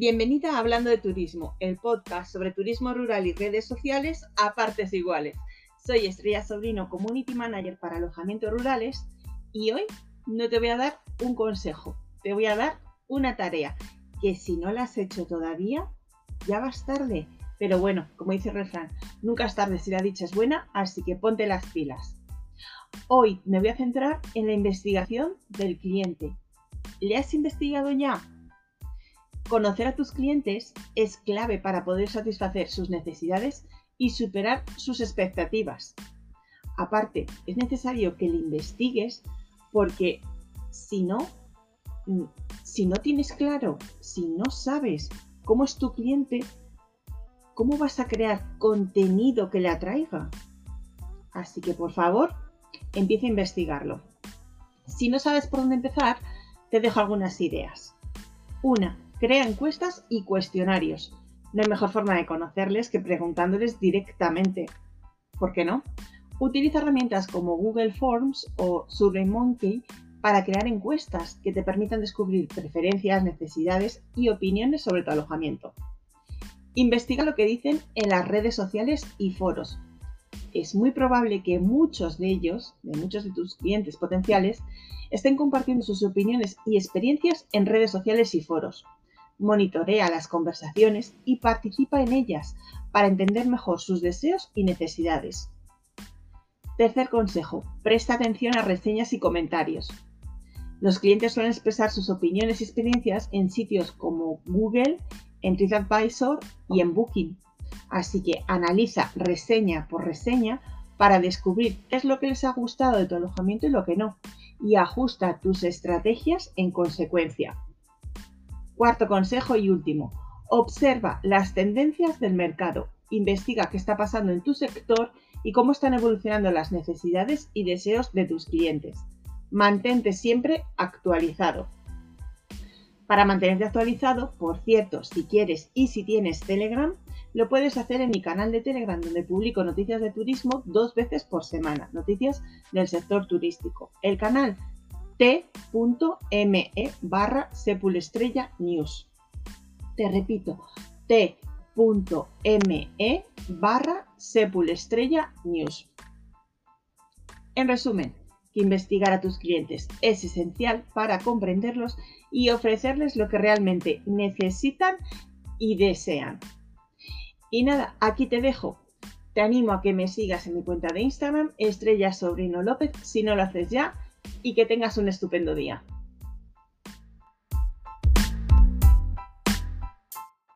Bienvenida a Hablando de Turismo, el podcast sobre turismo rural y redes sociales a partes iguales. Soy Estrella Sobrino, Community Manager para alojamientos rurales y hoy no te voy a dar un consejo, te voy a dar una tarea que si no la has hecho todavía, ya vas tarde. Pero bueno, como dice el refrán, nunca es tarde si la dicha es buena, así que ponte las pilas. Hoy me voy a centrar en la investigación del cliente. ¿Le has investigado ya? Conocer a tus clientes es clave para poder satisfacer sus necesidades y superar sus expectativas. Aparte, es necesario que le investigues porque si no, mm, si no tienes claro, si no sabes cómo es tu cliente, ¿cómo vas a crear contenido que le atraiga? Así que por favor, empieza a investigarlo. Si no sabes por dónde empezar, te dejo algunas ideas. Una, crea encuestas y cuestionarios. No hay mejor forma de conocerles que preguntándoles directamente. ¿Por qué no? Utiliza herramientas como Google Forms o SurveyMonkey para crear encuestas que te permitan descubrir preferencias, necesidades y opiniones sobre tu alojamiento. Investiga lo que dicen en las redes sociales y foros. Es muy probable que muchos de ellos, de muchos de tus clientes potenciales, estén compartiendo sus opiniones y experiencias en redes sociales y foros. Monitorea las conversaciones y participa en ellas para entender mejor sus deseos y necesidades. Tercer consejo, presta atención a reseñas y comentarios. Los clientes suelen expresar sus opiniones y experiencias en sitios como Google, en TripAdvisor y en Booking. Así que analiza reseña por reseña para descubrir qué es lo que les ha gustado de tu alojamiento y lo que no, y ajusta tus estrategias en consecuencia. Cuarto consejo y último, observa las tendencias del mercado, investiga qué está pasando en tu sector y cómo están evolucionando las necesidades y deseos de tus clientes. Mantente siempre actualizado. Para mantenerte actualizado, por cierto, si quieres y si tienes Telegram, lo puedes hacer en mi canal de Telegram donde publico noticias de turismo dos veces por semana, noticias del sector turístico. El canal t.me barra sepulestrella news. Te repito, t.me barra sepulestrella news. En resumen, que investigar a tus clientes es esencial para comprenderlos y ofrecerles lo que realmente necesitan y desean. Y nada, aquí te dejo. Te animo a que me sigas en mi cuenta de Instagram, Estrella Sobrino López, si no lo haces ya, y que tengas un estupendo día.